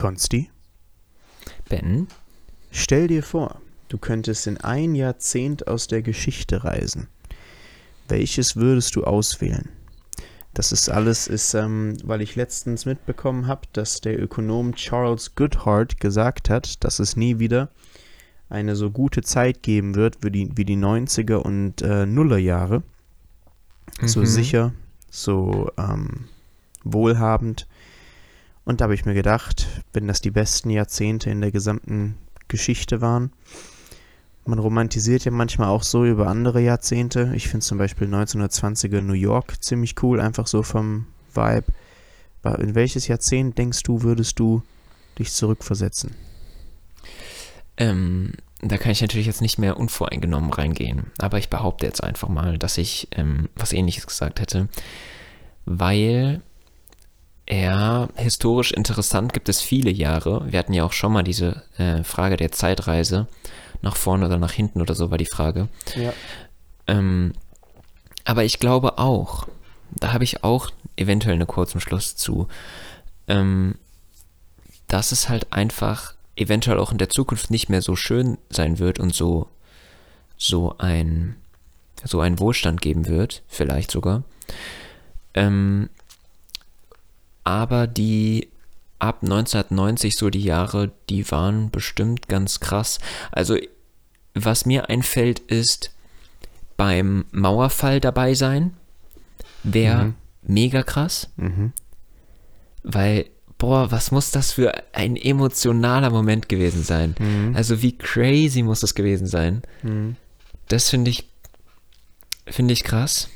Konsti, Ben? stell dir vor, du könntest in ein Jahrzehnt aus der Geschichte reisen. Welches würdest du auswählen? Das ist alles, ist, ähm, weil ich letztens mitbekommen habe, dass der Ökonom Charles Goodhart gesagt hat, dass es nie wieder eine so gute Zeit geben wird wie die, wie die 90er und äh, Nullerjahre. So Mhm. sicher, so ähm, wohlhabend. Und da habe ich mir gedacht, wenn das die besten Jahrzehnte in der gesamten Geschichte waren, man romantisiert ja manchmal auch so über andere Jahrzehnte. Ich finde zum Beispiel 1920er New York ziemlich cool, einfach so vom Vibe. In welches Jahrzehnt denkst du, würdest du dich zurückversetzen? Ähm, da kann ich natürlich jetzt nicht mehr unvoreingenommen reingehen. Aber ich behaupte jetzt einfach mal, dass ich ähm, was ähnliches gesagt hätte. Weil er historisch interessant gibt es viele Jahre. Wir hatten ja auch schon mal diese äh, Frage der Zeitreise. Nach vorne oder nach hinten oder so war die Frage. Ja. Ähm, aber ich glaube auch, da habe ich auch eventuell einen kurzen Schluss zu, ähm, dass es halt einfach eventuell auch in der Zukunft nicht mehr so schön sein wird und so, so ein, so ein Wohlstand geben wird, vielleicht sogar. Ähm, aber die ab 1990 so die Jahre, die waren bestimmt ganz krass. Also was mir einfällt ist beim Mauerfall dabei sein, wäre Mhm. mega krass, Mhm. weil boah, was muss das für ein emotionaler Moment gewesen sein? Mhm. Also wie crazy muss das gewesen sein? Mhm. Das finde ich, finde ich krass.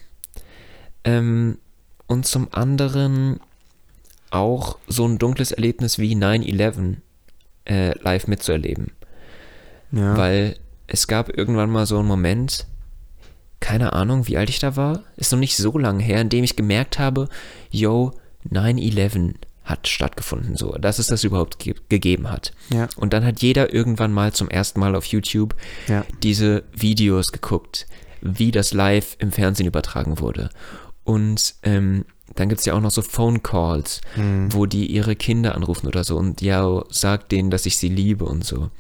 Ähm, und zum anderen auch so ein dunkles Erlebnis wie 9-11 äh, live mitzuerleben. Ja. Weil es gab irgendwann mal so einen Moment, keine Ahnung, wie alt ich da war, ist noch nicht so lange her, in dem ich gemerkt habe, yo, 9-11 hat stattgefunden, so, dass es das überhaupt ge gegeben hat. ja. Und dann hat jeder irgendwann mal zum ersten Mal auf YouTube Ja. diese Videos geguckt, wie das live im Fernsehen übertragen wurde. Und ähm, dann gibt es ja auch noch so Phone Calls, Mhm. wo die ihre Kinder anrufen oder so und ja, sagt denen, dass ich sie liebe und so.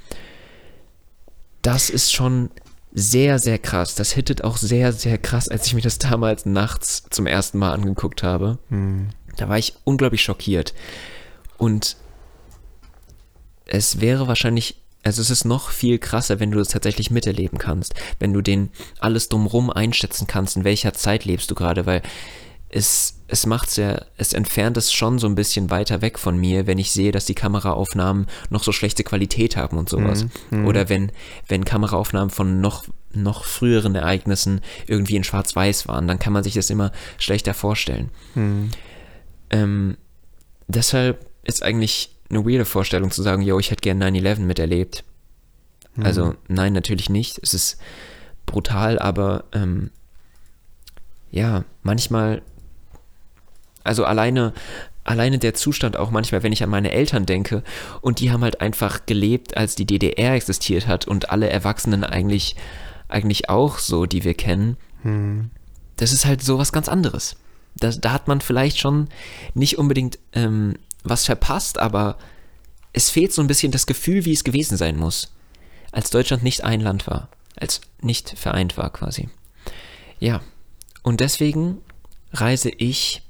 Das ist schon sehr, sehr krass. Das hittet auch sehr, sehr krass, als ich mir das damals nachts zum ersten Mal angeguckt habe. Mhm. Da war ich unglaublich schockiert. Und es wäre wahrscheinlich, also es ist noch viel krasser, wenn du das tatsächlich miterleben kannst. Wenn du den alles drumrum einschätzen kannst, in welcher Zeit lebst du gerade, weil es, es macht's ja, es entfernt es schon so ein bisschen weiter weg von mir, wenn ich sehe, dass die Kameraaufnahmen noch so schlechte Qualität haben und sowas. Mhm. Oder wenn, wenn Kameraaufnahmen von noch, noch früheren Ereignissen irgendwie in Schwarz-Weiß waren, dann kann man sich das immer schlechter vorstellen. Mhm. Ähm, deshalb ist eigentlich eine weirde Vorstellung zu sagen, yo, ich hätte gern 9-11 miterlebt. Mhm. Also, nein, natürlich nicht. Es ist brutal, aber ähm, ja, manchmal, also alleine, alleine der Zustand auch manchmal, wenn ich an meine Eltern denke und die haben halt einfach gelebt, als die DDR existiert hat und alle Erwachsenen eigentlich, eigentlich auch so, die wir kennen Mhm. das ist halt so was ganz anderes. Da, da hat man vielleicht schon nicht unbedingt ähm, was verpasst, aber es fehlt so ein bisschen das Gefühl, wie es gewesen sein muss. Als Deutschland nicht ein Land war. Als nicht vereint war quasi. Ja. Und deswegen reise ich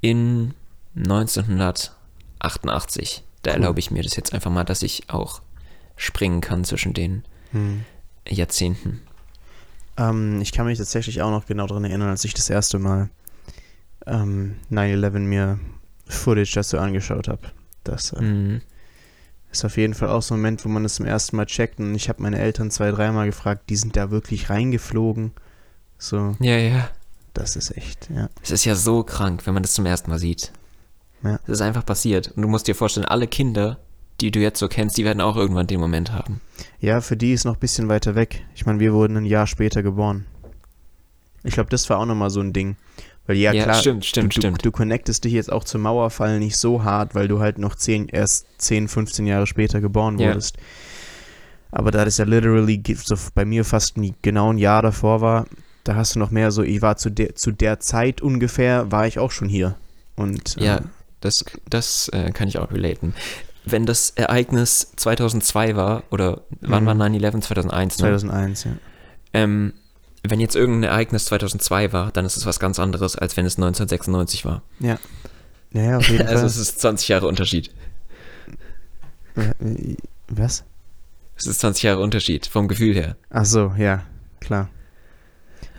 in 1988. Da erlaube ich mir das jetzt einfach mal, dass ich auch springen kann zwischen den Mhm. Jahrzehnten. Ähm, ich kann mich tatsächlich auch noch genau daran erinnern, als ich das erste Mal ähm, 9-11 mir Footage dazu angeschaut habe. Das äh, Mhm. ist auf jeden Fall auch so ein Moment, wo man das zum ersten Mal checkt. Und ich habe meine Eltern zwei, dreimal gefragt, die sind da wirklich reingeflogen. So, Ja, ja. Das ist echt, ja. Es ist ja so krank, wenn man das zum ersten Mal sieht. Ja. Es ist einfach passiert. Und du musst dir vorstellen, alle Kinder, die du jetzt so kennst, die werden auch irgendwann den Moment haben. Ja, für die ist noch ein bisschen weiter weg. Ich meine, wir wurden ein Jahr später geboren. Ich glaube, das war auch nochmal so ein Ding. Weil ja, Ja, klar, stimmt, stimmt, du, stimmt. Du, connectest dich jetzt auch zum Mauerfall nicht so hart, weil du halt noch 10, erst 10, 15 Jahre später geboren Ja. wurdest. Aber da das ja literally bei mir fast nie, genau ein Jahr davor war, da hast du noch mehr so, ich war zu der, zu der Zeit ungefähr, war ich auch schon hier. Und äh, Ja, das, das äh, kann ich auch relaten. Wenn das Ereignis 2002 war, oder wann Mhm. war 9-11? 2001, ne? 2001, ja. Ähm, wenn jetzt irgendein Ereignis 2002 war, dann ist es was ganz anderes, als wenn es 1996 war. Ja. Ja, ja, auf jeden Also Fall. es ist 20 Jahre Unterschied. Was? Es ist 20 Jahre Unterschied vom Gefühl her. Ach so, ja, klar.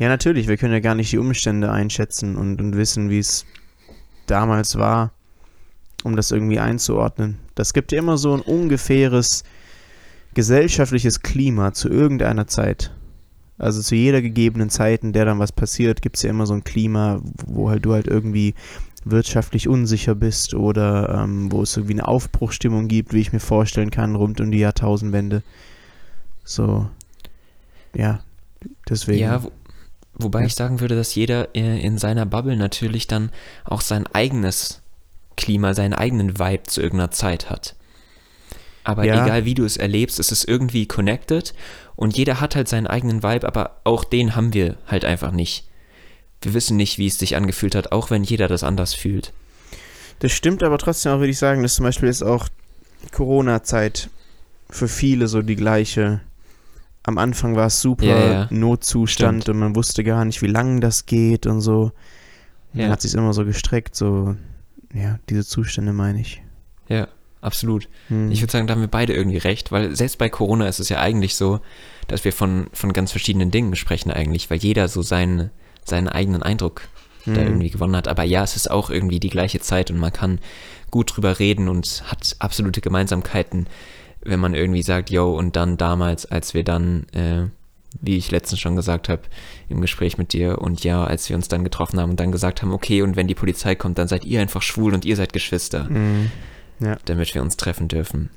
Ja, natürlich, wir können ja gar nicht die Umstände einschätzen und, und wissen, wie es damals war, um das irgendwie einzuordnen. Das gibt ja immer so ein ungefähres gesellschaftliches Klima zu irgendeiner Zeit. Also zu jeder gegebenen Zeit, in der dann was passiert, gibt es ja immer so ein Klima, wo halt du halt irgendwie wirtschaftlich unsicher bist oder ähm, wo es irgendwie eine Aufbruchstimmung gibt, wie ich mir vorstellen kann, rund um die Jahrtausendwende. So, ja, deswegen. Ja, wobei Ja. ich sagen würde, dass jeder äh, in seiner Bubble natürlich dann auch sein eigenes Klima, seinen eigenen Vibe zu irgendeiner Zeit hat. Aber Ja. egal wie du es erlebst, es ist irgendwie connected und jeder hat halt seinen eigenen Vibe, aber auch den haben wir halt einfach nicht. Wir wissen nicht, wie es sich angefühlt hat, auch wenn jeder das anders fühlt. Das stimmt aber trotzdem auch, würde ich sagen, dass zum Beispiel ist auch Corona-Zeit für viele so die gleiche. Am Anfang war es super Ja, ja. Notzustand Stimmt. und man wusste gar nicht, wie lange das geht und so. Ja. Dann hat sich immer so gestreckt, so, ja, diese Zustände meine ich. Ja, absolut. Hm. Ich würde sagen, da haben wir beide irgendwie recht, weil selbst bei Corona ist es ja eigentlich so, dass wir von, von ganz verschiedenen Dingen sprechen eigentlich, weil jeder so seinen, seinen eigenen Eindruck da Hm. irgendwie gewonnen hat. Aber ja, es ist auch irgendwie die gleiche Zeit und man kann gut drüber reden und hat absolute Gemeinsamkeiten, wenn man irgendwie sagt, yo, und dann damals, als wir dann, äh, wie ich letztens schon gesagt habe, im Gespräch mit dir und ja, als wir uns dann getroffen haben und dann gesagt haben, okay, und wenn die Polizei kommt, dann seid ihr einfach schwul und ihr seid Geschwister Hm. damit wir uns treffen dürfen.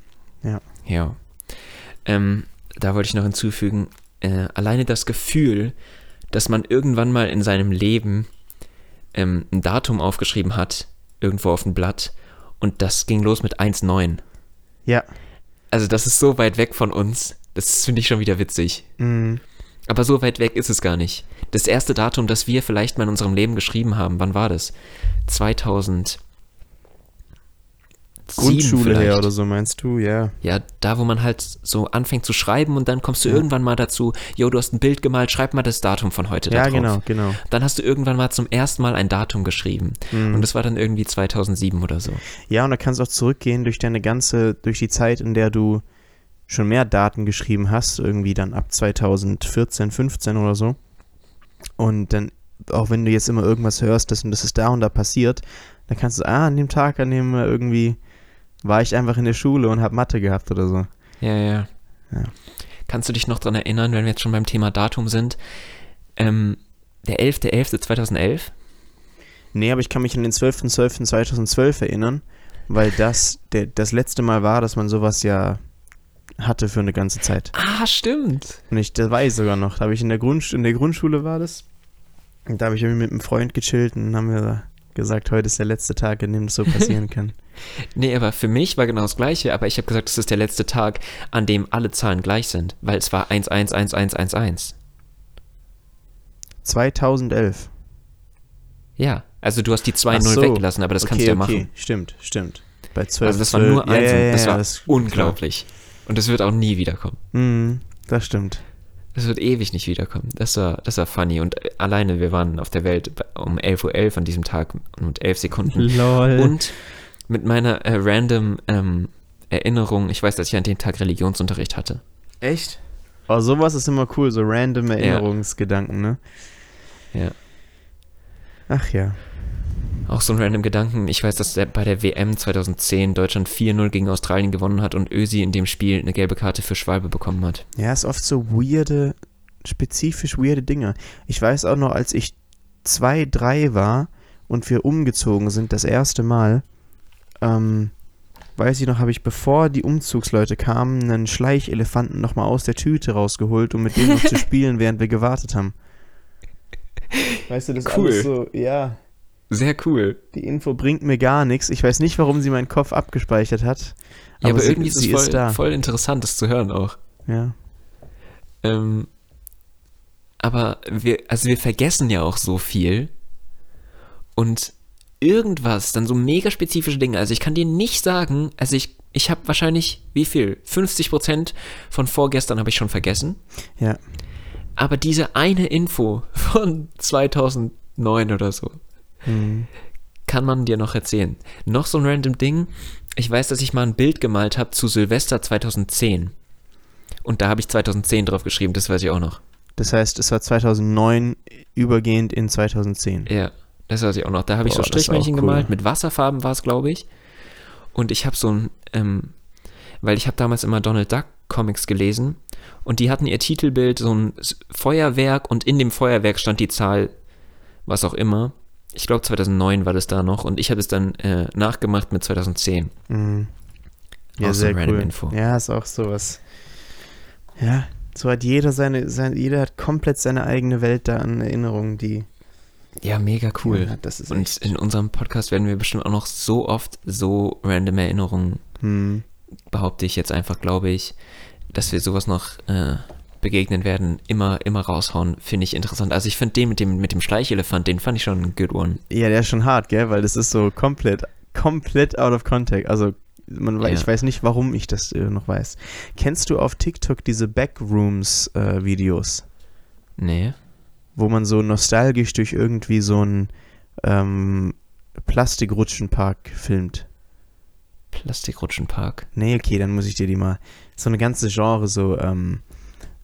Ja. Ja. Ähm, da wollte ich noch hinzufügen, äh, alleine das Gefühl, dass man irgendwann mal in seinem Leben ähm, ein Datum aufgeschrieben hat, irgendwo auf ein Blatt, und das ging los mit 1,9. Ja. Also das ist so weit weg von uns, das finde ich schon wieder witzig. Hm. Aber so weit weg ist es gar nicht. Das erste Datum, das wir vielleicht mal in unserem Leben geschrieben haben, wann war das? 2000. Grundschule her oder so, meinst du? Ja. Ja, da, wo man halt so anfängt zu schreiben und dann kommst du Ja. irgendwann mal dazu, yo, du hast ein Bild gemalt, schreib mal das Datum von heute da Ja, drauf. genau, genau. Dann hast du irgendwann mal zum ersten Mal ein Datum geschrieben. Mhm. Und das war dann irgendwie 2007 oder so. Ja, und da kannst du auch zurückgehen durch deine ganze, durch die Zeit, in der du schon mehr Daten geschrieben hast, irgendwie dann ab 2014, 15 oder so. Und dann, auch wenn du jetzt immer irgendwas hörst, das, und das ist da und da passiert, dann kannst du, ah, an dem Tag, an dem irgendwie war ich einfach in der Schule und habe Mathe gehabt oder so. Ja, ja. Ja. Kannst du dich noch dran erinnern, wenn wir jetzt schon beim Thema Datum sind? Ähm, der 11.11.2011? Nee, aber ich kann mich an den 12.12.2012 erinnern, weil das der, das letzte Mal war, dass man sowas ja hatte für eine ganze Zeit. Ah, stimmt. Und ich, das weiß ich sogar noch. Da habe ich in der, Grund, in der Grundschule war das. Und da habe ich irgendwie mit einem Freund gechillt und haben wir gesagt, heute ist der letzte Tag, in dem das so passieren kann. Nee, aber für mich war genau das Gleiche, aber ich habe gesagt, das ist der letzte Tag, an dem alle Zahlen gleich sind, weil es war 111111. 2011. Ja, also du hast die 2-0 Ach so. weggelassen, aber das kannst du ja machen. Stimmt, stimmt. Bei 12. Also das war nur 12 eins ja, ja, und das ja, war das- unglaublich. Und das wird auch nie wiederkommen. Mhm, das stimmt. Das wird ewig nicht wiederkommen. Das war, das war funny. Und alleine, wir waren auf der Welt um 11.11 Uhr an diesem Tag und 11 Sekunden. Lol. Und mit meiner äh, random ähm, Erinnerung, ich weiß, dass ich an dem Tag Religionsunterricht hatte. echt? Oh, sowas ist immer cool, so random Erinnerungsgedanken, ne? Ja. Ach ja. Auch so ein random Gedanken. Ich weiß, dass der, bei der WM 2010 Deutschland 4-0 gegen Australien gewonnen hat und Ösi in dem Spiel eine gelbe Karte für Schwalbe bekommen hat. Ja, ist oft so weirde, spezifisch weirde Dinge. Ich weiß auch noch, als ich zwei, drei war und wir umgezogen sind, das erste Mal, ähm, weiß ich noch, habe ich, bevor die Umzugsleute kamen, einen Schleichelefanten nochmal aus der Tüte rausgeholt, um mit dem noch zu spielen, während wir gewartet haben. Weißt du, das ist Cool. alles so, ja, Sehr cool. die Info bringt mir gar nichts. Ich weiß nicht, warum sie meinen Kopf abgespeichert hat. Ja, aber, sie, irgendwie ist es voll, ist da. voll interessant, das zu hören auch. Ja. Ähm, aber wir, also wir vergessen ja auch so viel. Und irgendwas, dann so mega spezifische Dinge. Also ich kann dir nicht sagen, also ich, ich habe wahrscheinlich, wie viel? 50 Prozent von vorgestern habe ich schon vergessen. Ja. Aber diese eine Info von 2009 oder so, Mhm. kann man dir noch erzählen. Noch so ein random Ding. Ich weiß, dass ich mal ein Bild gemalt habe zu Silvester 2010. Und da habe ich 2010 drauf geschrieben, das weiß ich auch noch. Das heißt, es war 2009 übergehend in 2010. Ja, das weiß ich auch noch. Da habe ich so Strichmännchen cool. gemalt, mit Wasserfarben war es, glaube ich. Und ich habe so ein, ähm, weil ich habe damals immer Donald Duck Comics gelesen und die hatten ihr Titelbild so ein Feuerwerk und in dem Feuerwerk stand die Zahl, was auch immer. Ich glaube 2009 war das da noch und ich habe es dann äh, nachgemacht mit 2010. Mhm. Ja, Auch so sehr random cool. Info. Ja, ist auch sowas. Ja, so hat jeder seine, sein, jeder hat komplett seine eigene Welt da an Erinnerungen, die. Ja, mega cool. Ja, das ist und in unserem Podcast werden wir bestimmt auch noch so oft so random Erinnerungen Hm. behaupte ich jetzt einfach, glaube ich, dass wir sowas noch äh, begegnen werden, immer, immer raushauen, finde ich interessant. Also ich finde den mit dem, mit dem Schleichelefant, den fand ich schon ein good one. Ja, der ist schon hart, gell? Weil das ist so komplett, komplett out of context. Also, man, Ja. ich weiß nicht, warum ich das äh, noch weiß. Kennst du auf TikTok diese Backrooms-Videos, Nee. wo man so nostalgisch durch irgendwie so einen ähm, Plastikrutschenpark filmt? Plastikrutschenpark. Nee, okay, dann muss ich dir die mal. So eine ganze Genre, so ähm,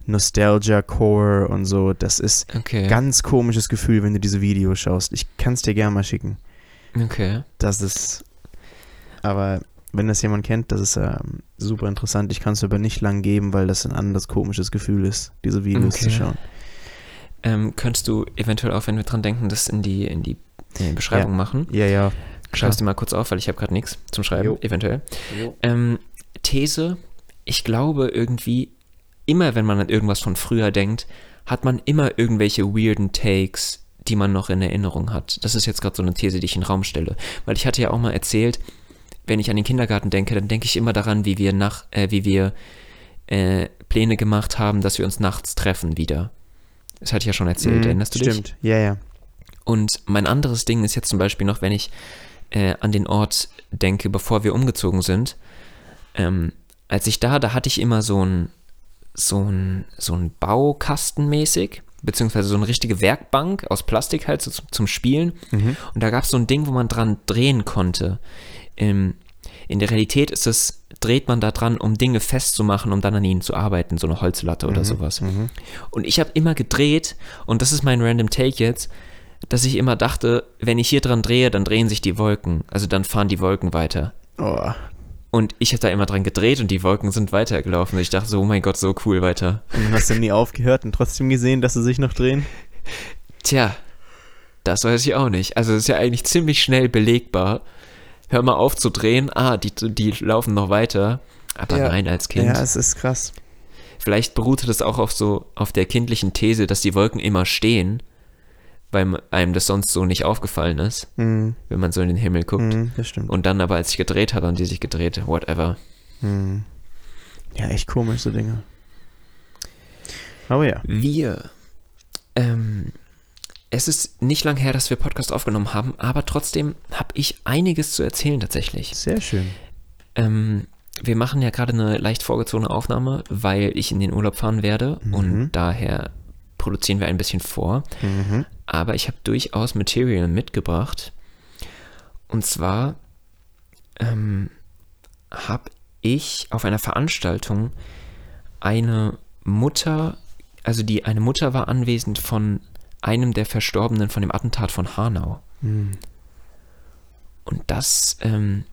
Nostalgia Core und so. Das ist Okay. ganz komisches Gefühl, wenn du diese Videos schaust. Ich kann es dir gerne mal schicken. okay. Das ist. Aber wenn das jemand kennt, das ist ähm, super interessant. Ich kann es aber nicht lang geben, weil das ein anderes komisches Gefühl ist, diese Videos zu Okay. schauen. Ähm, könntest du eventuell auch, wenn wir dran denken, das in die, in die äh, Beschreibung machen? Ja, ja. Schreib's dir mal kurz auf, weil ich habe gerade nichts zum Schreiben, Jo. eventuell. Ähm, These, ich glaube irgendwie, immer wenn man an irgendwas von früher denkt, hat man immer irgendwelche weirden Takes, die man noch in Erinnerung hat. Das ist jetzt gerade so eine These, die ich in den Raum stelle. Weil ich hatte ja auch mal erzählt, wenn ich an den Kindergarten denke, dann denke ich immer daran, wie wir nach, äh, wie wir äh, Pläne gemacht haben, dass wir uns nachts treffen wieder. Das hatte ich ja schon erzählt, Mhm, erinnerst du dich? Stimmt, ja, ja. Und mein anderes Ding ist jetzt zum Beispiel noch, wenn ich äh, an den Ort denke, bevor wir umgezogen sind. Ähm, als ich da, da hatte ich immer so ein, so ein, so ein Baukasten mäßig, beziehungsweise so eine richtige Werkbank aus Plastik halt so zum, zum Spielen. Mhm. Und da gab es so ein Ding, wo man dran drehen konnte. Ähm, in der Realität ist es, dreht man da dran, um Dinge festzumachen, um dann an ihnen zu arbeiten, so eine Holzlatte oder sowas. Mhm. Und ich habe immer gedreht, und das ist mein random Take jetzt, dass ich immer dachte, wenn ich hier dran drehe, dann drehen sich die Wolken. Also dann fahren die Wolken weiter. Oh. Und ich habe da immer dran gedreht und die Wolken sind weitergelaufen. Und ich dachte so, oh mein Gott, so cool weiter. Und dann hast du nie aufgehört und trotzdem gesehen, dass sie sich noch drehen? Tja, das weiß ich auch nicht. Also es ist ja eigentlich ziemlich schnell belegbar. Hör mal auf zu drehen. Ah, die, die laufen noch weiter. Aber Ja. nein, als Kind. Ja, es ist krass. Vielleicht beruhte das auch auf so, auf der kindlichen These, dass die Wolken immer stehen, weil einem das sonst so nicht aufgefallen ist, Mhm. wenn man so in den Himmel guckt. Mhm, das stimmt. Und dann aber, als ich gedreht habe, haben die sich gedreht, whatever. Mhm. Ja, echt komisch, so Dinge. Aber ja. Wir, ähm, es ist nicht lang her, dass wir Podcast aufgenommen haben, aber trotzdem habe ich einiges zu erzählen tatsächlich. Sehr schön. Ähm, wir machen ja gerade eine leicht vorgezogene Aufnahme, weil ich in den Urlaub fahren werde Mhm. und daher produzieren wir ein bisschen vor. Mhm. Aber ich habe durchaus Material mitgebracht. Und zwar ähm, habe ich auf einer Veranstaltung eine Mutter, also die eine Mutter war anwesend von einem der Verstorbenen von dem Attentat von Hanau. Mhm. Und das, ähm,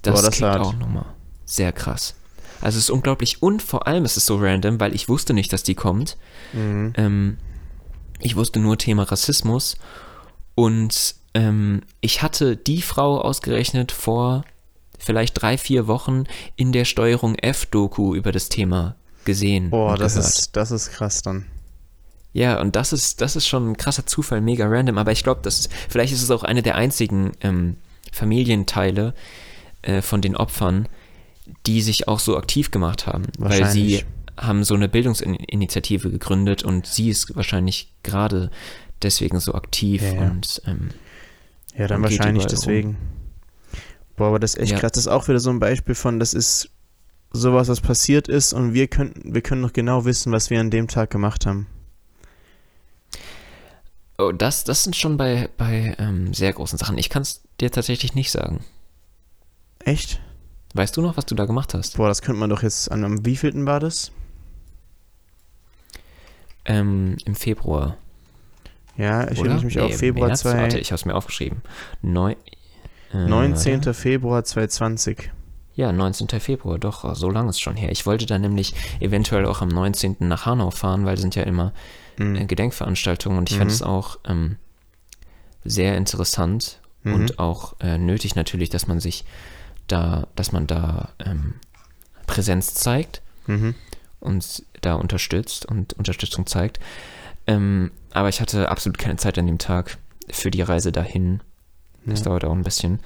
das, Boah, das auch nochmal sehr krass. Also es ist unglaublich und vor allem ist es so random, weil ich wusste nicht, dass die kommt. Mhm. Ähm, ich wusste nur Thema Rassismus und ähm, ich hatte die Frau ausgerechnet vor vielleicht drei, vier Wochen in der Steuerung F-Doku über das Thema gesehen. Boah, das gehört. ist, das ist krass dann. Ja, und das ist, das ist schon ein krasser Zufall, mega random, aber ich glaube, vielleicht ist es auch eine der einzigen ähm, Familienteile äh, von den Opfern, die sich auch so aktiv gemacht haben. Weil sie. Haben so eine Bildungsinitiative gegründet und sie ist wahrscheinlich gerade deswegen so aktiv Ja, ja. und ähm, Ja, dann wahrscheinlich deswegen. Boah, aber das ist echt Ja. krass. Das ist auch wieder so ein Beispiel von, das ist sowas, was passiert ist und wir können, wir können noch genau wissen, was wir an dem Tag gemacht haben. Oh, das, das sind schon bei, bei ähm, sehr großen Sachen. Ich kann es dir tatsächlich nicht sagen. Echt? Weißt du noch, was du da gemacht hast? Boah, das könnte man doch jetzt an, am wievielten war das? Ähm, Im Februar. Ja, ich erinnere mich Nee, auch Februar März, 2, Warte, ich habe es mir aufgeschrieben. Neu, äh, 19. Februar 2020. Ja, 19. Februar, doch, so lange ist schon her. Ich wollte dann nämlich eventuell auch am 19. nach Hanau fahren, weil sind ja immer Mhm. äh, Gedenkveranstaltungen und ich Mhm. fand es auch ähm, sehr interessant Mhm. und auch äh, nötig natürlich, dass man sich da, dass man da ähm, Präsenz zeigt Mhm. Und da unterstützt und Unterstützung zeigt. Ähm, aber ich hatte absolut keine Zeit an dem Tag für die Reise dahin. Das Ja. dauert auch ein bisschen.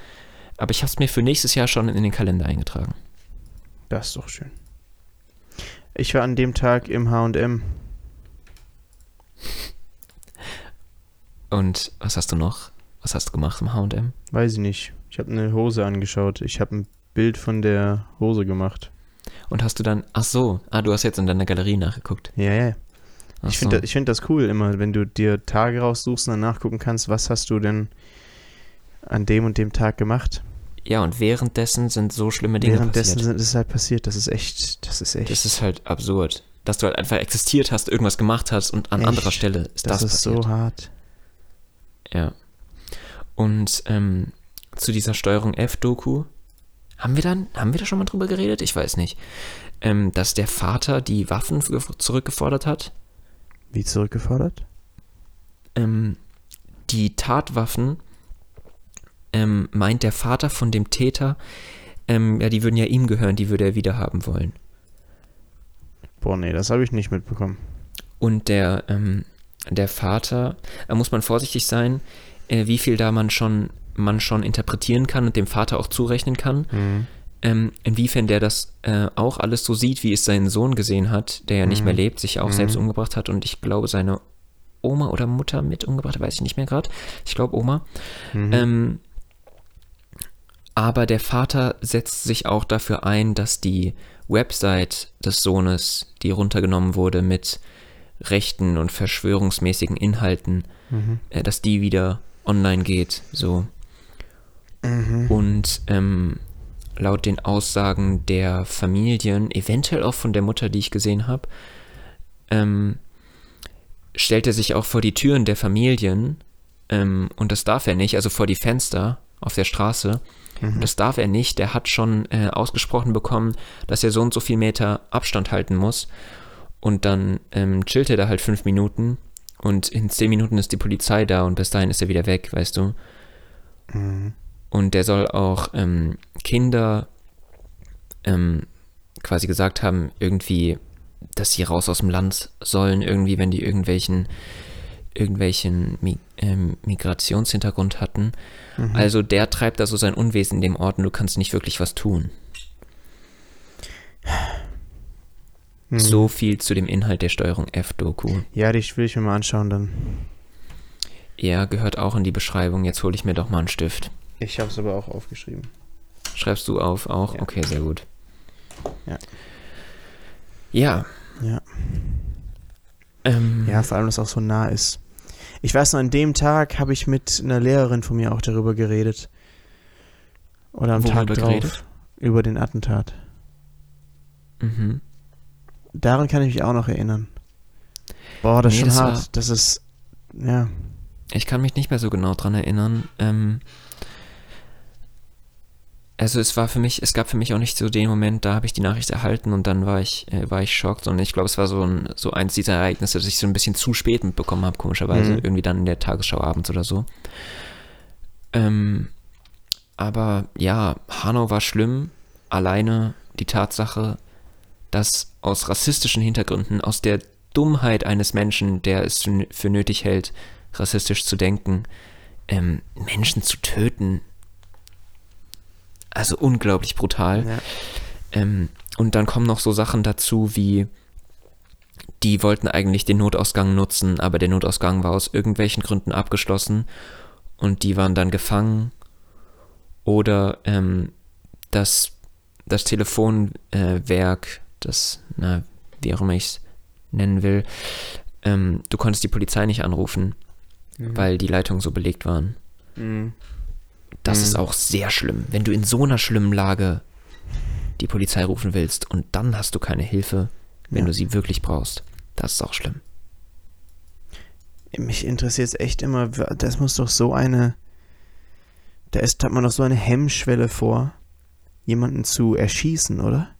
Aber ich habe es mir für nächstes Jahr schon in den Kalender eingetragen. Das ist doch schön. Ich war an dem Tag im H&M. Und was hast du noch? Was hast du gemacht im H&M? Weiß ich nicht. Ich habe eine Hose angeschaut. Ich habe ein Bild von der Hose gemacht. Und hast du dann, ach so, ah, du hast jetzt in deiner Galerie nachgeguckt. Ja, ja. Ach Ich so. finde find das cool immer, wenn du dir Tage raussuchst und dann nachgucken kannst, was hast du denn an dem und dem Tag gemacht. ja, und währenddessen sind so schlimme Dinge Währenddessen passiert. sind, ist halt passiert. Das ist echt, das ist echt, Das ist halt absurd. Dass du halt einfach existiert hast, irgendwas gemacht hast und an Echt? anderer Stelle ist das, das ist passiert. so hart. Ja. Und ähm, zu dieser Steuerung F-Doku, haben wir dann, haben wir da schon mal drüber geredet? Ich weiß nicht. Ähm, dass der Vater die Waffen ge- zurückgefordert hat. Wie zurückgefordert? Ähm, die Tatwaffen ähm, meint der Vater von dem Täter, ähm, ja, die würden ja ihm gehören, die würde er wieder haben wollen. Boah, nee, das habe ich nicht mitbekommen. Und der, ähm, der Vater, da muss man vorsichtig sein, äh, wie viel da man schon, man schon interpretieren kann und dem Vater auch zurechnen kann. Mhm. ähm, inwiefern der das äh, auch alles so sieht, wie es seinen Sohn gesehen hat, der ja nicht Mhm. mehr lebt, sich auch Mhm. selbst umgebracht hat und ich glaube seine Oma oder Mutter mit umgebracht, hat, weiß ich nicht mehr gerade. Ich glaube Oma. Mhm. Ähm, aber der Vater setzt sich auch dafür ein, dass die Website des Sohnes, die runtergenommen wurde mit rechten und verschwörungsmäßigen Inhalten, Mhm. äh, dass die wieder online geht. So. Mhm. Und ähm, laut den Aussagen der Familien, eventuell auch von der Mutter, die ich gesehen habe, ähm, stellt er sich auch vor die Türen der Familien ähm, und das darf er nicht, also vor die Fenster auf der Straße. Mhm. Das darf er nicht. Der hat schon äh, ausgesprochen bekommen, dass er so und so viel Meter Abstand halten muss. Und dann ähm, chillt er da halt fünf Minuten und in zehn Minuten ist die Polizei da und bis dahin ist er wieder weg, weißt du. Mhm. Und der soll auch ähm, Kinder ähm, quasi gesagt haben, irgendwie, dass sie raus aus dem Land sollen, irgendwie, wenn die irgendwelchen, irgendwelchen Mi ähm, Migrationshintergrund hatten. Mhm. Also der treibt da so sein Unwesen in dem Ort und du kannst nicht wirklich was tun. Mhm. So viel zu dem Inhalt der Steuerung F-Doku. Ja, die will ich mir mal anschauen dann. Ja, gehört auch in die Beschreibung. Jetzt hole ich mir doch mal einen Stift. Ich habe es aber auch aufgeschrieben. Schreibst du auf auch? Ja. Okay, sehr gut. Ja. Ja. Ja. Ähm, Ja, vor allem, dass es auch so nah ist. Ich weiß noch, an dem Tag habe ich mit einer Lehrerin von mir auch darüber geredet. Oder am Tag Worüber drauf. geredet? Über den Attentat. Mhm. Daran kann ich mich auch noch erinnern. Boah, das ist Nee, schon das hart. war- Das ist, ja. Ich kann mich nicht mehr so genau dran erinnern. Ähm, also es war für mich, es gab für mich auch nicht so den Moment, da habe ich die Nachricht erhalten und dann war ich, äh, war ich schockt und ich glaube, es war so ein, so eins dieser Ereignisse, dass ich so ein bisschen zu spät mitbekommen habe, komischerweise, Mhm. irgendwie dann in der Tagesschau abends oder so. Ähm, aber ja, Hanau war schlimm, alleine die Tatsache, dass aus rassistischen Hintergründen, aus der Dummheit eines Menschen, der es für nötig hält, rassistisch zu denken, ähm, Menschen zu töten. Also unglaublich brutal. ja. Ähm, und dann kommen noch so Sachen dazu wie, die wollten eigentlich den Notausgang nutzen, aber der Notausgang war aus irgendwelchen Gründen abgeschlossen. und die waren dann gefangen. Oder ähm, das, das Telefonwerk, das, na, wie auch immer ich es nennen will, ähm, du konntest die Polizei nicht anrufen, Mhm. weil die Leitungen so belegt waren. Mhm. Das Mhm. ist auch sehr schlimm. Wenn du in so einer schlimmen Lage die Polizei rufen willst und dann hast du keine Hilfe, wenn Ja. du sie wirklich brauchst, das ist auch schlimm. Mich interessiert es echt immer, das muss doch so eine, da ist, hat man doch so eine Hemmschwelle vor, jemanden zu erschießen, oder?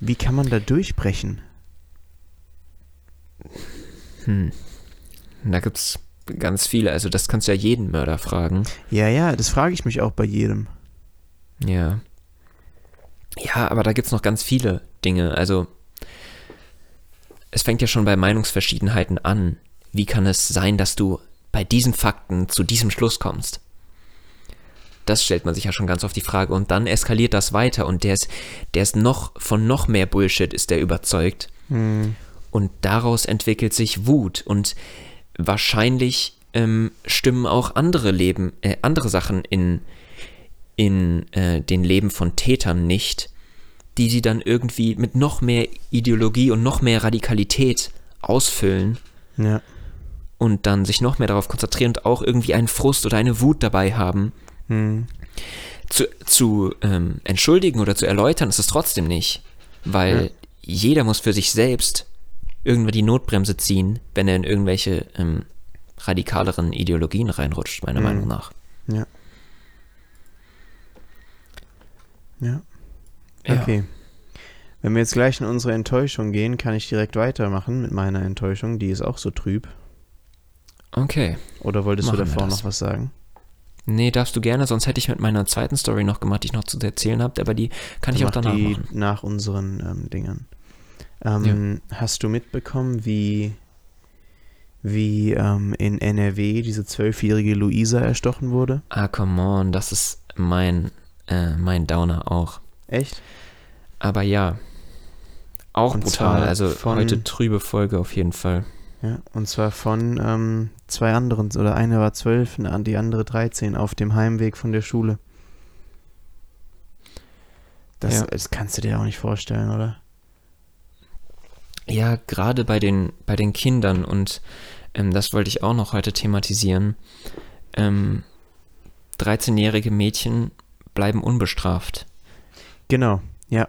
Wie kann man da durchbrechen? Hm. Da gibt's ganz viele, also das kannst du ja jeden Mörder fragen. Ja, ja, das frage ich mich auch bei jedem. Ja. Ja, aber da gibt's noch ganz viele Dinge. Also, es fängt ja schon bei Meinungsverschiedenheiten an. Wie kann es sein, dass du bei diesen Fakten zu diesem Schluss kommst? Das stellt man sich ja schon ganz oft die Frage. Und dann eskaliert das weiter und der ist, der ist noch, von noch mehr Bullshit ist der überzeugt. Hm. Und daraus entwickelt sich Wut und wahrscheinlich ähm, stimmen auch andere Leben, äh, andere Sachen in, in äh, den Leben von Tätern nicht, die sie dann irgendwie mit noch mehr Ideologie und noch mehr Radikalität ausfüllen Ja. und dann sich noch mehr darauf konzentrieren und auch irgendwie einen Frust oder eine Wut dabei haben. Hm. Zu, zu ähm, entschuldigen oder zu erläutern ist es trotzdem nicht, weil Ja. jeder muss für sich selbst irgendwann die Notbremse ziehen, wenn er in irgendwelche ähm, radikaleren Ideologien reinrutscht, meiner Mhm. Meinung nach. Ja. Ja. Ja. Okay. Wenn wir jetzt gleich in unsere Enttäuschung gehen, kann ich direkt weitermachen mit meiner Enttäuschung. Die ist auch so trüb. Okay. Oder wolltest Machen du davor noch was sagen? Nee, darfst du gerne, sonst hätte ich mit meiner zweiten Story noch gemacht, die ich noch zu erzählen habe, aber die kann ich auch danach die machen. nach unseren ähm, Dingern. Ähm, Hast du mitbekommen, wie, wie ähm, in NRW diese zwölfjährige Luisa erstochen wurde? Ah, come on, das ist mein, äh, mein Downer auch. Echt? Aber ja, auch Und brutal. Also von- heute trübe Folge auf jeden Fall. Ja, und zwar von ähm, zwei anderen, oder eine war zwölf, ne, die andere 13, auf dem Heimweg von der Schule. Das, Ja. das kannst du dir auch nicht vorstellen, oder? Ja, gerade bei den, bei den Kindern und ähm, das wollte ich auch noch heute thematisieren. Ähm, 13-jährige Mädchen bleiben unbestraft. Genau, ja.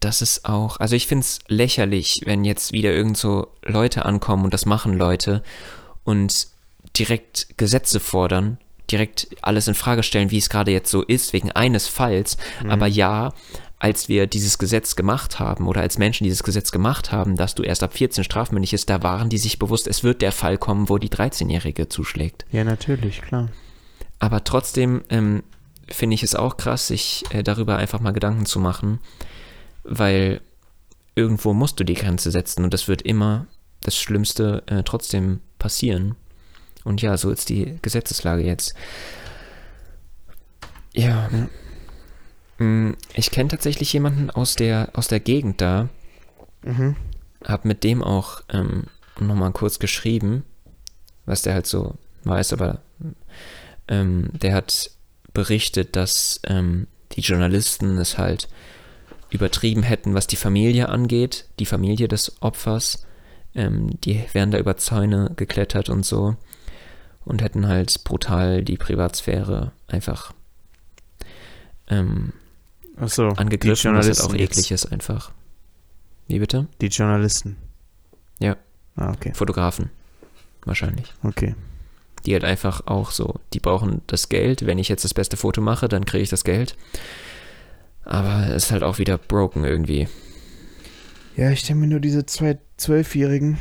Das ist auch, also ich finde es lächerlich, wenn jetzt wieder irgend so Leute ankommen und das machen Leute und direkt Gesetze fordern, direkt alles in Frage stellen, wie es gerade jetzt so ist, wegen eines Falls. Aber ja, als wir dieses Gesetz gemacht haben oder als Menschen dieses Gesetz gemacht haben, dass du erst ab 14 strafmündig ist, da waren die sich bewusst, es wird der Fall kommen, wo die 13-Jährige zuschlägt. Ja, natürlich, klar. Aber trotzdem ähm, finde ich es auch krass, sich äh, darüber einfach mal Gedanken zu machen, weil irgendwo musst du die Grenze setzen und das wird immer das Schlimmste äh, trotzdem passieren. Und ja, so ist die Gesetzeslage jetzt. Ja. Mm, Ich kenne tatsächlich jemanden aus der, aus der Gegend da, Mhm. hab mit dem auch ähm, nochmal kurz geschrieben, was der halt so weiß, aber ähm, der hat berichtet, dass ähm, die Journalisten es halt übertrieben hätten, was die Familie angeht, die Familie des Opfers. Ähm, die wären da über Zäune geklettert und so und hätten halt brutal die Privatsphäre einfach ähm, Achso, angegriffen, was halt auch eklig ist einfach. Wie bitte? Die Journalisten. Ja. Ah, okay. Fotografen. Wahrscheinlich. Okay. Die halt einfach auch so, die brauchen das Geld. Wenn ich jetzt das beste Foto mache, dann kriege ich das Geld. Aber es ist halt auch wieder broken irgendwie. Ja, ich denke mir nur, diese zwei Zwölfjährigen,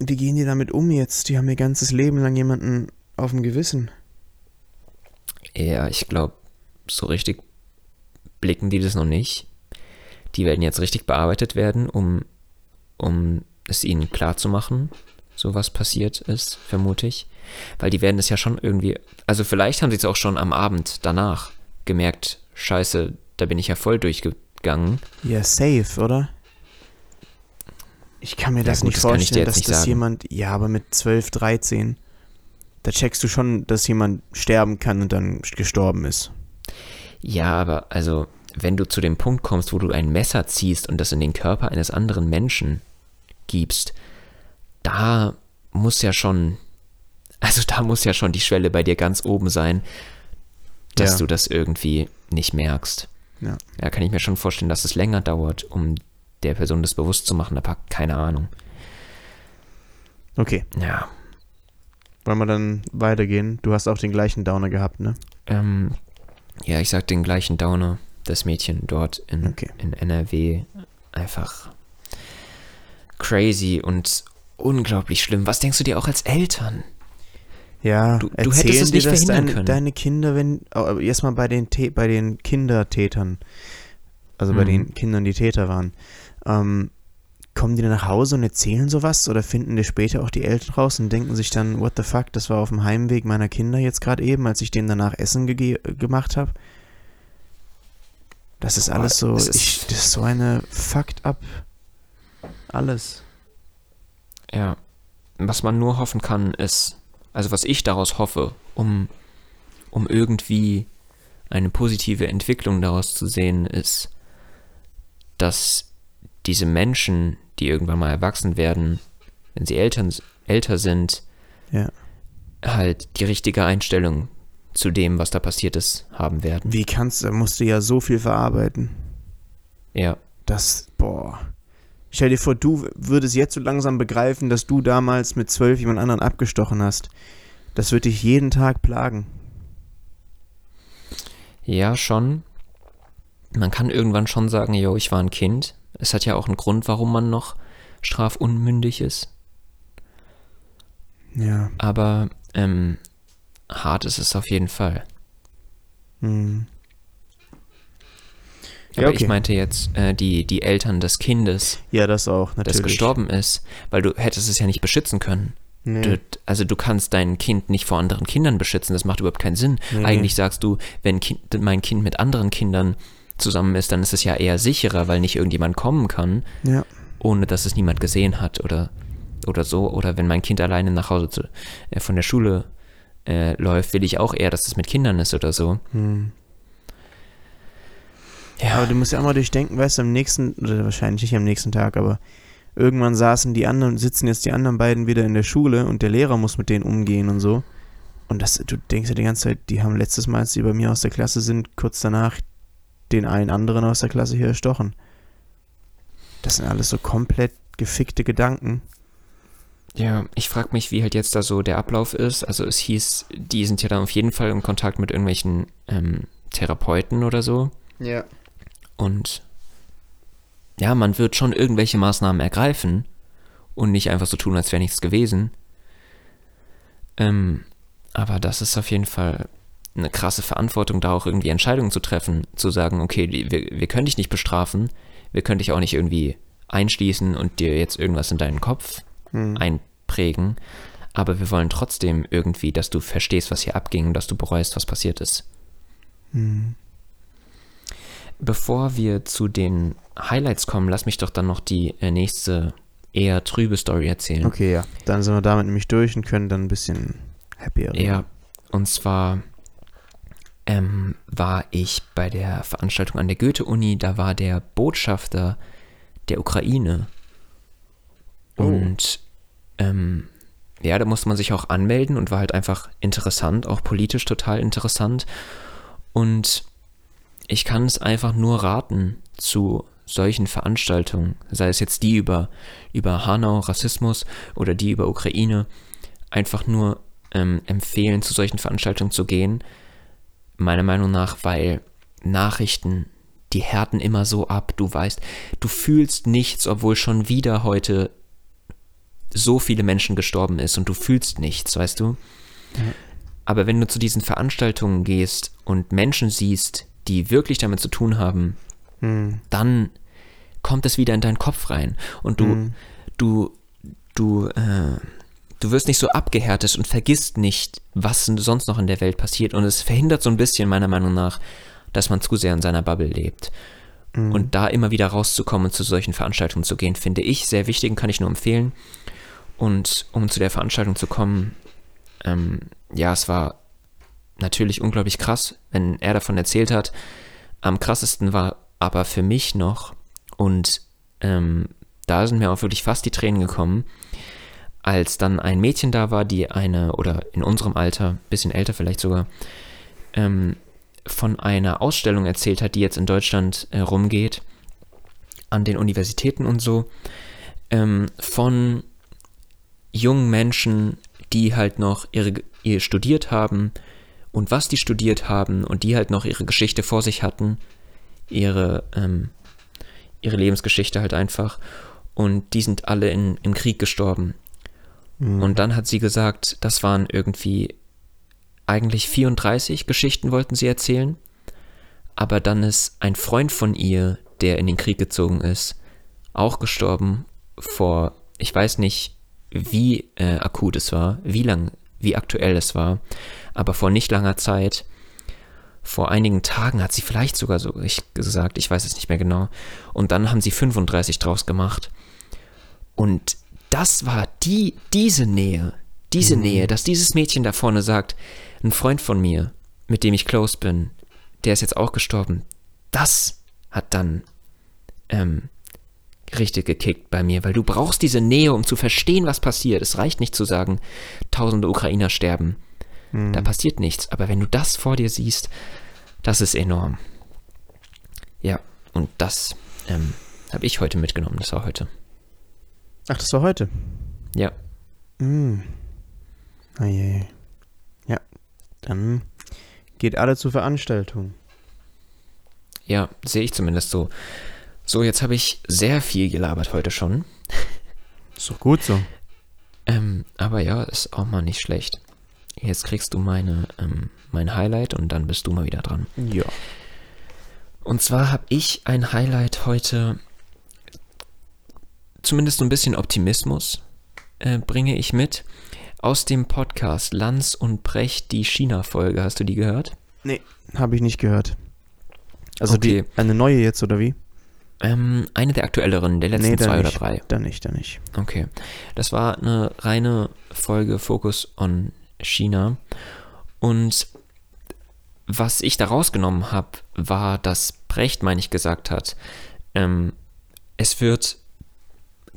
wie gehen die damit um jetzt? Die haben ihr ganzes Leben lang jemanden auf dem Gewissen. Ja, ich glaube, so richtig blicken die das noch nicht. Die werden jetzt richtig bearbeitet werden, um, um es ihnen klar zu machen, so was passiert ist, vermute ich. Weil die werden es ja schon irgendwie, also vielleicht haben sie es auch schon am Abend danach gemerkt, scheiße, da bin ich ja voll durchgegangen. Ja, safe, oder? Ich kann mir Ja, das gut, nicht das vorstellen, dass nicht das sagen. jemand, ja, aber mit 12, 13, da checkst du schon, dass jemand sterben kann und dann gestorben ist. Ja, aber also, wenn du zu dem Punkt kommst, wo du ein Messer ziehst und das in den Körper eines anderen Menschen gibst, da muss ja schon, also da muss ja schon die Schwelle bei dir ganz oben sein, dass Ja. du das irgendwie nicht merkst. Ja. Ja, kann ich mir schon vorstellen, dass es länger dauert, um der Person das bewusst zu machen, aber keine Ahnung. Okay, Ja. wollen wir dann weitergehen? Du hast auch den gleichen Downer gehabt, ne? Ähm, ja, ich sag den gleichen Downer, das Mädchen dort in, Okay. in NRW. Einfach crazy und unglaublich schlimm. Was denkst du dir auch als Eltern? Ja, Du- du hättest es dir nicht verhindern deine, können. deine Kinder, wenn, oh, erstmal bei den, bei den Kindertätern, also bei Mhm. den Kindern, die Täter waren, ähm, kommen die dann nach Hause und erzählen sowas oder finden die später auch die Eltern raus und denken sich dann, what the fuck, das war auf dem Heimweg meiner Kinder jetzt gerade eben, als ich denen danach Essen gemacht habe? Das ist alles so, ich, das ist so eine fucked up alles. Ja. Was man nur hoffen kann, ist, also was ich daraus hoffe, um, um irgendwie eine positive Entwicklung daraus zu sehen, ist, dass diese Menschen, die irgendwann mal erwachsen werden, wenn sie Eltern, älter sind, Ja. halt die richtige Einstellung zu dem, was da passiert ist, haben werden. Wie kannst du, musst du ja so viel verarbeiten. Ja, Das, boah. Stell dir vor, du würdest jetzt so langsam begreifen, dass du damals mit zwölf jemand anderen abgestochen hast. Das wird dich jeden Tag plagen. ja, schon. Man kann irgendwann schon sagen, yo, ich war ein Kind. Es hat ja auch einen Grund, warum man noch strafunmündig ist. Ja. Aber ähm, hart ist es auf jeden Fall. Hm. Aber Ja, okay. ich meinte jetzt äh, die, die Eltern des Kindes, Ja, das auch, das natürlich. gestorben ist, weil du hättest es ja nicht beschützen können. Nee. Du, also du kannst dein Kind nicht vor anderen Kindern beschützen, das macht überhaupt keinen Sinn. Nee. Eigentlich sagst du, wenn kind, mein Kind mit anderen Kindern zusammen ist, dann ist es ja eher sicherer, weil nicht irgendjemand kommen kann, Ja. ohne dass es niemand gesehen hat oder, oder so. Oder wenn mein Kind alleine nach Hause zu, äh, von der Schule äh, läuft, will ich auch eher, dass es mit Kindern ist oder so. Hm. Ja, Aber du musst ja auch mal durchdenken, weißt du, am nächsten, oder wahrscheinlich nicht am nächsten Tag, aber irgendwann saßen die anderen, sitzen jetzt die anderen beiden wieder in der Schule und der Lehrer muss mit denen umgehen und so. Und das, du denkst ja die ganze Zeit, die haben letztes Mal, als die bei mir aus der Klasse sind, kurz danach den einen anderen aus der Klasse hier erstochen. Das sind alles so komplett gefickte Gedanken. Ja, ich frage mich, wie halt jetzt da so der Ablauf ist. Also es hieß, die sind ja dann auf jeden Fall in Kontakt mit irgendwelchen ähm, Therapeuten oder so. Ja. Und ja, man wird schon irgendwelche Maßnahmen ergreifen und nicht einfach so tun, als wäre nichts gewesen. Ähm, aber das ist auf jeden Fall eine krasse Verantwortung, da auch irgendwie Entscheidungen zu treffen, zu sagen, okay, wir, wir können dich nicht bestrafen, wir können dich auch nicht irgendwie einschließen und dir jetzt irgendwas in deinen Kopf Hm. einprägen, aber wir wollen trotzdem irgendwie, dass du verstehst, was hier abging und dass du bereust, was passiert ist. Hm. Bevor wir zu den Highlights kommen, lass mich doch dann noch die äh, nächste eher trübe Story erzählen. Okay, ja. Dann sind wir damit nämlich durch und können dann ein bisschen happier reden. Ja, und zwar ähm, war ich bei der Veranstaltung an der Goethe-Uni, da war der Botschafter der Ukraine. Oh. Und ähm, ja, da musste man sich auch anmelden und war halt einfach interessant, auch politisch total interessant. Und ich kann es einfach nur raten zu solchen Veranstaltungen, sei es jetzt die über, über Hanau, Rassismus oder die über Ukraine, einfach nur ähm, empfehlen, zu solchen Veranstaltungen zu gehen. Meiner Meinung nach, weil Nachrichten, die härten immer so ab. Du weißt, du fühlst nichts, obwohl schon wieder heute so viele Menschen gestorben ist und du fühlst nichts, weißt du? Aber wenn du zu diesen Veranstaltungen gehst und Menschen siehst, die wirklich damit zu tun haben, Hm. dann kommt es wieder in deinen Kopf rein und du, Mhm. du, du, äh, du wirst nicht so abgehärtet und vergisst nicht, was sonst noch in der Welt passiert und es verhindert so ein bisschen meiner Meinung nach, dass man zu sehr in seiner Bubble lebt. Mhm. Und da immer wieder rauszukommen und zu solchen Veranstaltungen zu gehen, finde ich sehr wichtig und kann ich nur empfehlen. Und um zu der Veranstaltung zu kommen, ähm, ja, es war natürlich unglaublich krass, wenn er davon erzählt hat. Am krassesten war aber für mich noch, und ähm, da sind mir auch wirklich fast die Tränen gekommen, als dann ein Mädchen da war, die eine, oder in unserem Alter, bisschen älter vielleicht sogar, ähm, von einer Ausstellung erzählt hat, die jetzt in Deutschland äh, rumgeht, an den Universitäten und so, ähm, von jungen Menschen, die halt noch ihre, ihr studiert haben und was die studiert haben und die halt noch ihre Geschichte vor sich hatten, ihre, ähm, ihre Lebensgeschichte halt einfach. Und die sind alle in, im Krieg gestorben. Mhm. Und dann hat sie gesagt, das waren irgendwie eigentlich 34 Geschichten wollten sie erzählen. Aber dann ist ein Freund von ihr, der in den Krieg gezogen ist, auch gestorben vor, ich weiß nicht, wie äh, akut es war, wie lang, wie aktuell es war, aber vor nicht langer Zeit, vor einigen Tagen hat sie vielleicht sogar so ich gesagt, ich weiß es nicht mehr genau. Und dann haben sie 35 draus gemacht. Und das war die, diese Nähe, diese mhm. Nähe, dass dieses Mädchen da vorne sagt, ein Freund von mir, mit dem ich close bin, der ist jetzt auch gestorben. Das hat dann ähm, richtig gekickt bei mir, weil du brauchst diese Nähe, um zu verstehen, was passiert. Es reicht nicht zu sagen, tausende Ukrainer sterben. Mhm. Da passiert nichts. Aber wenn du das vor dir siehst, das ist enorm. Ja, und das ähm, habe ich heute mitgenommen. Das war heute. Ach, das war heute? Ja. Mhm. Oh je. Ja, dann geht alle zur Veranstaltung. Ja, sehe ich zumindest so. So, jetzt habe ich sehr viel gelabert heute schon. Ist doch gut so. Ähm, aber ja, ist auch mal nicht schlecht. Jetzt kriegst du meine, ähm, mein Highlight und dann bist du mal wieder dran. Ja. Und zwar habe ich ein Highlight heute, zumindest so ein bisschen Optimismus äh, bringe ich mit, aus dem Podcast Lanz und Brecht, die China-Folge. Hast du die gehört? Nee, habe ich nicht gehört. Also okay. die, eine neue jetzt, oder wie? Ähm, eine der aktuelleren, der letzten nee, zwei nicht, oder drei. Dann nicht, dann nicht. Okay. Das war eine reine Folge Focus on China. Und was ich da rausgenommen habe, war, dass Brecht, meine ich, gesagt hat, ähm, es wird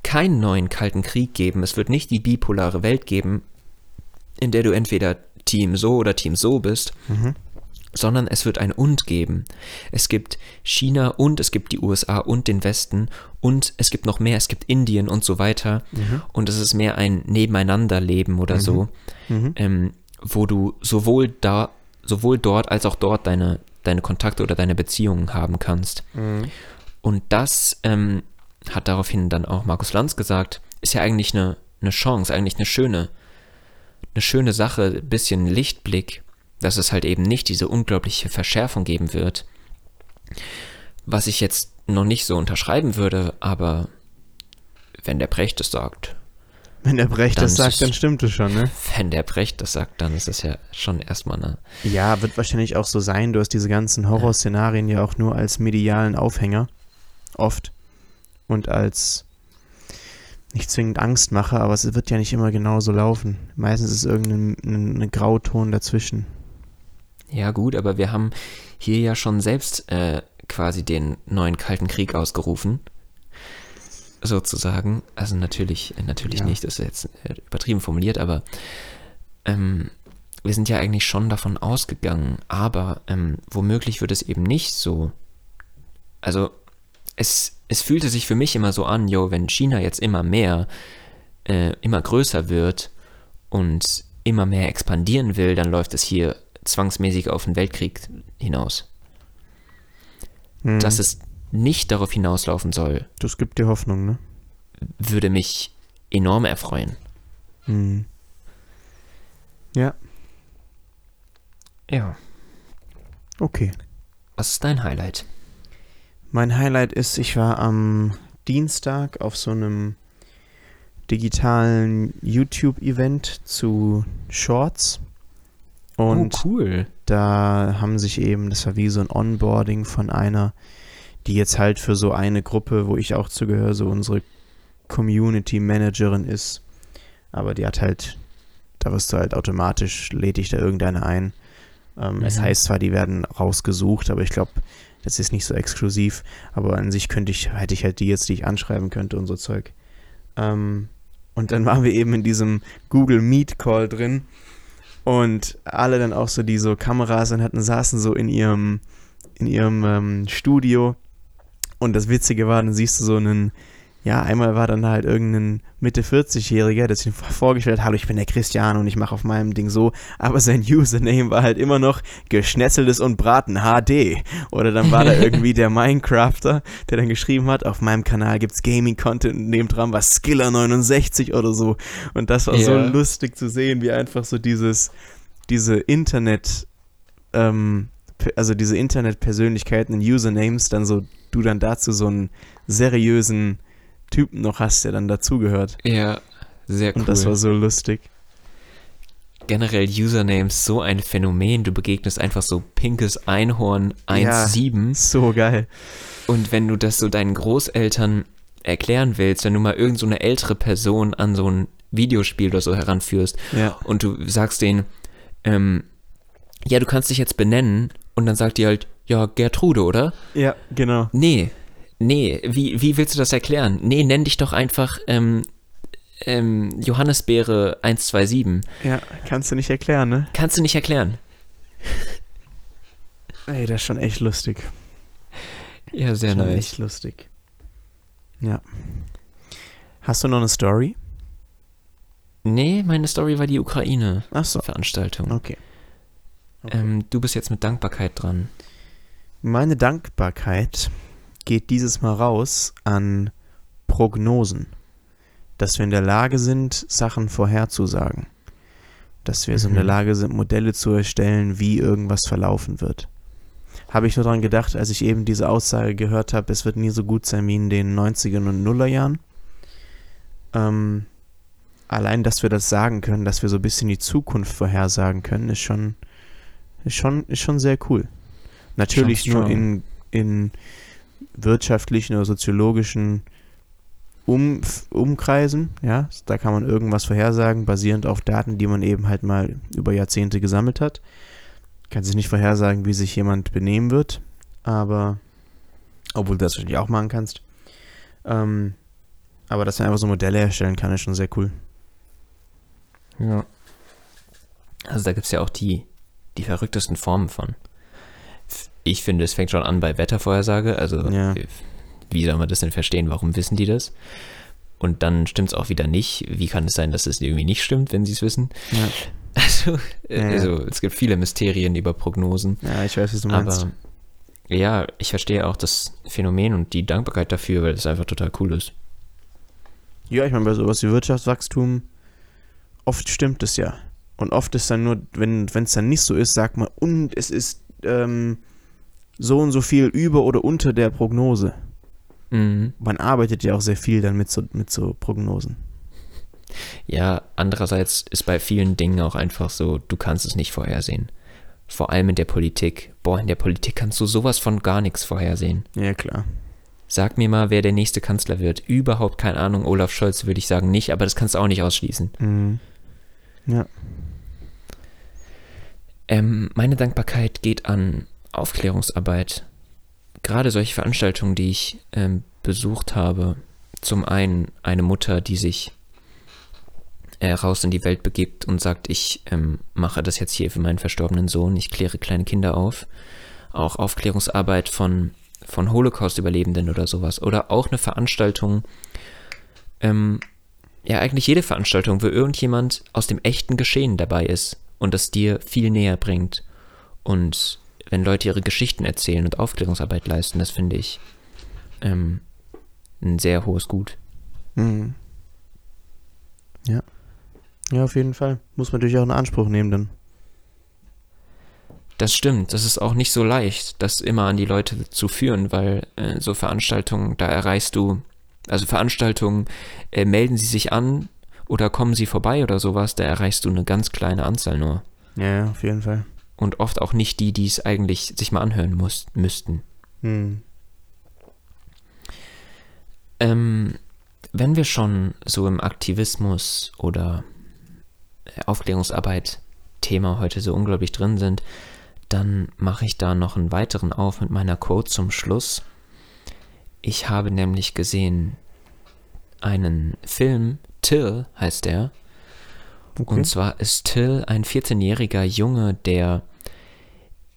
keinen neuen Kalten Krieg geben, es wird nicht die bipolare Welt geben, in der du entweder Team so oder Team so bist, mhm sondern es wird ein Und geben. Es gibt China und es gibt die USA und den Westen und es gibt noch mehr, es gibt Indien und so weiter. Mhm. Und es ist mehr ein Nebeneinanderleben oder mhm. so, mhm. Ähm, wo du sowohl da, sowohl dort als auch dort deine, deine Kontakte oder deine Beziehungen haben kannst. Mhm. Und das ähm, hat daraufhin dann auch Markus Lanz gesagt, ist ja eigentlich eine, eine Chance, eigentlich eine schöne, eine schöne Sache, bisschen Lichtblick dass es halt eben nicht diese unglaubliche Verschärfung geben wird. Was ich jetzt noch nicht so unterschreiben würde, aber wenn der Brecht es sagt. Wenn der Brecht das sagt, dann stimmt es schon, ne? Wenn der Brecht das sagt, dann ist es ja schon erstmal eine. Ja, wird wahrscheinlich auch so sein. Du hast diese ganzen Horrorszenarien ja auch nur als medialen Aufhänger. Oft. Und als nicht zwingend Angstmacher, aber es wird ja nicht immer genauso laufen. Meistens ist irgendein Grauton dazwischen. Ja, gut, aber wir haben hier ja schon selbst äh, quasi den neuen Kalten Krieg ausgerufen. Sozusagen. Also natürlich, natürlich ja. nicht, das ist jetzt äh, übertrieben formuliert, aber ähm, wir sind ja eigentlich schon davon ausgegangen, aber ähm, womöglich wird es eben nicht so. Also es, es fühlte sich für mich immer so an, jo, wenn China jetzt immer mehr, äh, immer größer wird und immer mehr expandieren will, dann läuft es hier zwangsmäßig auf den Weltkrieg hinaus. Hm. Dass es nicht darauf hinauslaufen soll. Das gibt dir Hoffnung, ne? Würde mich enorm erfreuen. Hm. Ja. Ja. Okay. Was ist dein Highlight? Mein Highlight ist, ich war am Dienstag auf so einem digitalen YouTube-Event zu Shorts. Und oh, cool. da haben sich eben, das war wie so ein Onboarding von einer, die jetzt halt für so eine Gruppe, wo ich auch zugehöre, so unsere Community Managerin ist. Aber die hat halt Da wirst du halt automatisch, lädt dich da irgendeine ein. Ähm, Mhm. Es heißt zwar, die werden rausgesucht, aber ich glaube, das ist nicht so exklusiv. Aber an sich könnte ich, hätte ich halt die jetzt, die ich anschreiben könnte und so Zeug. Ähm, und dann waren wir eben in diesem Google Meet Call drin und alle dann auch so, die so Kameras dann hatten, saßen so in ihrem, in ihrem ähm, Studio. Und das Witzige war, dann siehst du so einen, ja, einmal war dann halt irgendein Mitte 40-Jähriger, der sich vorgestellt hat, hallo, ich bin der Christian und ich mache auf meinem Ding so, aber sein Username war halt immer noch Geschnetzeltes und Braten HD. Oder dann war da irgendwie der Minecrafter, der dann geschrieben hat, auf meinem Kanal gibt's Gaming-Content und neben dran war Skiller69 oder so. Und das war so Ja. lustig zu sehen, wie einfach so dieses, diese Internet, ähm, also diese Internet-Persönlichkeiten in Usernames, dann so, du dann dazu so einen seriösen Typen noch hast, der dann dazugehört. Ja, sehr cool. Und das war so lustig. Generell Usernames so ein Phänomen. Du begegnest einfach so pinkes Einhorn Ja. 1.7 So geil. und wenn du das so deinen Großeltern erklären willst, wenn du mal irgend so eine ältere Person an so ein Videospiel oder so heranführst Ja. und du sagst denen, ähm, ja, du kannst dich jetzt benennen und dann sagt die halt, ja, Gertrude, oder? Ja, genau. Nee, nee, wie, wie willst du das erklären? Nee, nenn dich doch einfach ähm, ähm, Johannesbeere 127. Ja, kannst du nicht erklären, ne? Kannst du nicht erklären. Ey, das ist schon echt lustig. Ja, sehr schon nice. echt lustig. Ja. Hast du noch eine Story? Nee, meine Story war die Ukraine-Veranstaltung. Ach so, okay. okay. Ähm, du bist jetzt mit Dankbarkeit dran. Meine Dankbarkeit geht dieses Mal raus an Prognosen. Dass wir in der Lage sind, Sachen vorherzusagen. Dass wir so in der Mhm. Lage sind, Modelle zu erstellen, wie irgendwas verlaufen wird. Habe ich nur daran gedacht, als ich eben diese Aussage gehört habe, es wird nie so gut sein wie in den 90ern und Nullerjahren. Ähm, allein, dass wir das sagen können, dass wir so ein bisschen die Zukunft vorhersagen können, ist schon, ist schon, ist schon sehr cool. Natürlich nur in, in wirtschaftlichen oder soziologischen um, Umkreisen, ja, da kann man irgendwas vorhersagen, basierend auf Daten, die man eben halt mal über Jahrzehnte gesammelt hat. Kann sich nicht vorhersagen, wie sich jemand benehmen wird, aber obwohl du das natürlich auch machen kannst. Ähm, aber dass man einfach so Modelle erstellen kann, ist schon sehr cool. Ja. Also da gibt es ja auch die, die verrücktesten Formen von. Ich finde, es fängt schon an bei Wettervorhersage. Also Ja. wie soll man das denn verstehen? Warum wissen die das? Und dann stimmt es auch wieder nicht. Wie kann es sein, dass es irgendwie nicht stimmt, wenn sie es wissen? Ja. Also, äh, Ja, ja. also es gibt viele Mysterien über Prognosen. Ja, ich weiß, was du meinst. Aber ja, ich verstehe auch das Phänomen und die Dankbarkeit dafür, weil es einfach total cool ist. Ja, ich meine, bei sowas wie Wirtschaftswachstum, oft stimmt es ja. Und oft ist dann nur, wenn es dann nicht so ist, sagt man, und es ist ähm, so und so viel über oder unter der Prognose. Mhm. Man arbeitet ja auch sehr viel dann mit so, mit so Prognosen. Ja, andererseits ist bei vielen Dingen auch einfach so, du kannst es nicht vorhersehen. Vor allem in der Politik. Boah, in der Politik kannst du sowas von gar nichts vorhersehen. Ja, klar. Sag mir mal, wer der nächste Kanzler wird. Überhaupt keine Ahnung. Olaf Scholz würde ich sagen nicht, aber das kannst du auch nicht ausschließen. Mhm. Ja. Ähm, meine Dankbarkeit geht an Aufklärungsarbeit. Gerade solche Veranstaltungen, die ich ähm, besucht habe. Zum einen eine Mutter, die sich äh, raus in die Welt begibt und sagt, ich ähm, mache das jetzt hier für meinen verstorbenen Sohn, ich kläre kleine Kinder auf. Auch Aufklärungsarbeit von, von Holocaust-Überlebenden oder sowas. Oder auch eine Veranstaltung, ähm, ja eigentlich jede Veranstaltung, wo irgendjemand aus dem echten Geschehen dabei ist und das dir viel näher bringt. Und wenn Leute ihre Geschichten erzählen und Aufklärungsarbeit leisten, das finde ich ähm, ein sehr hohes Gut. Mhm. Ja. Ja, auf jeden Fall. Muss man natürlich auch in Anspruch nehmen dann. Das stimmt, das ist auch nicht so leicht, das immer an die Leute zu führen, weil äh, so Veranstaltungen, da erreichst du, also Veranstaltungen, äh, melden sie sich an oder kommen sie vorbei oder sowas, da erreichst du eine ganz kleine Anzahl nur. Ja, ja, auf jeden Fall. Und oft auch nicht die, die es eigentlich sich mal anhören muss, müssten. Mhm. Ähm, wenn wir schon so im Aktivismus oder Aufklärungsarbeit Thema heute so unglaublich drin sind, dann mache ich da noch einen weiteren auf mit meiner Quote zum Schluss. Ich habe nämlich gesehen einen Film, Till heißt der. Okay. Und zwar ist Till ein 14-jähriger Junge, der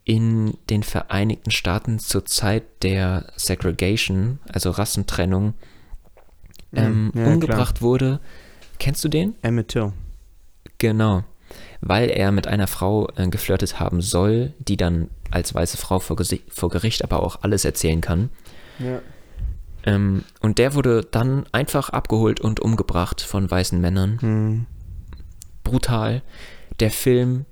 in den Vereinigten Staaten zur Zeit der Segregation, also Rassentrennung, ähm, Hm, ja, umgebracht wurde. Kennst du den? Emmett Till. Genau. Weil er mit einer Frau äh, geflirtet haben soll, die dann als weiße Frau vor, vor Gericht aber auch alles erzählen kann. Ja. Ähm, und der wurde dann einfach abgeholt und umgebracht von weißen Männern. Hm. Brutal. Der Film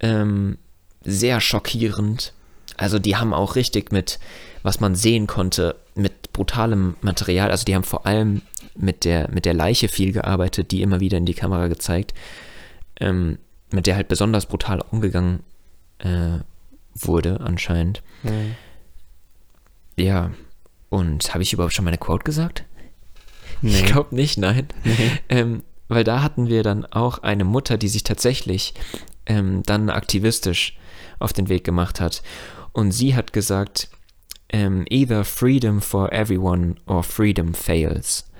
ähm, sehr schockierend. Also die haben auch richtig mit, was man sehen konnte, mit brutalem Material. Also die haben vor allem mit der, mit der Leiche viel gearbeitet, die immer wieder in die Kamera gezeigt, ähm, mit der halt besonders brutal umgegangen äh, wurde anscheinend. Ja. Ja, und habe ich überhaupt schon meine Quote gesagt? Nee. Ich glaube nicht, nein. Nee. Ähm, weil da hatten wir dann auch eine Mutter, die sich tatsächlich ähm, dann aktivistisch auf den Weg gemacht hat. Und sie hat gesagt, ähm, either freedom for everyone or freedom fails.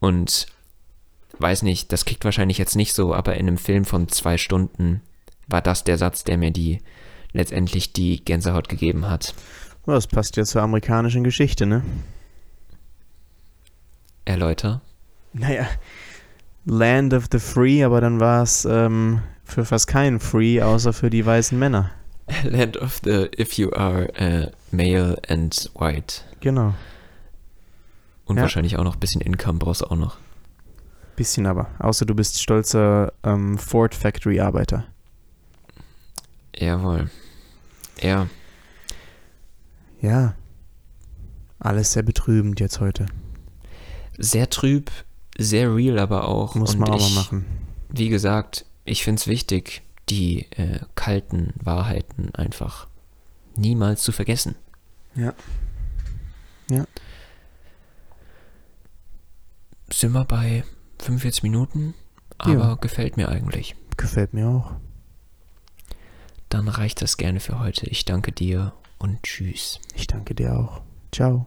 Und weiß nicht, das kickt wahrscheinlich jetzt nicht so, aber in einem Film von zwei Stunden war das der Satz, der mir die letztendlich die Gänsehaut gegeben hat. Das passt ja zur amerikanischen Geschichte, ne? Erläuter. Naja, Land of the Free, aber dann war es ähm, für fast keinen Free, außer für die weißen Männer. Land of the if you are uh, male and white. Genau. Und Ja. wahrscheinlich auch noch ein bisschen Income brauchst du auch noch. Bisschen aber. Außer du bist stolzer ähm, Ford Factory Arbeiter. Jawohl. Ja, Ja. Alles sehr betrübend jetzt heute. sehr trüb, sehr real aber auch. Muss Und man ich, mal machen. Wie gesagt, ich finde es wichtig, die äh, kalten Wahrheiten einfach niemals zu vergessen. Ja. Ja. Sind wir bei 45 Minuten, aber Ja. gefällt mir eigentlich. Gefällt mir auch. Dann reicht das gerne für heute. Ich danke dir und tschüss. Ich danke dir auch. Ciao.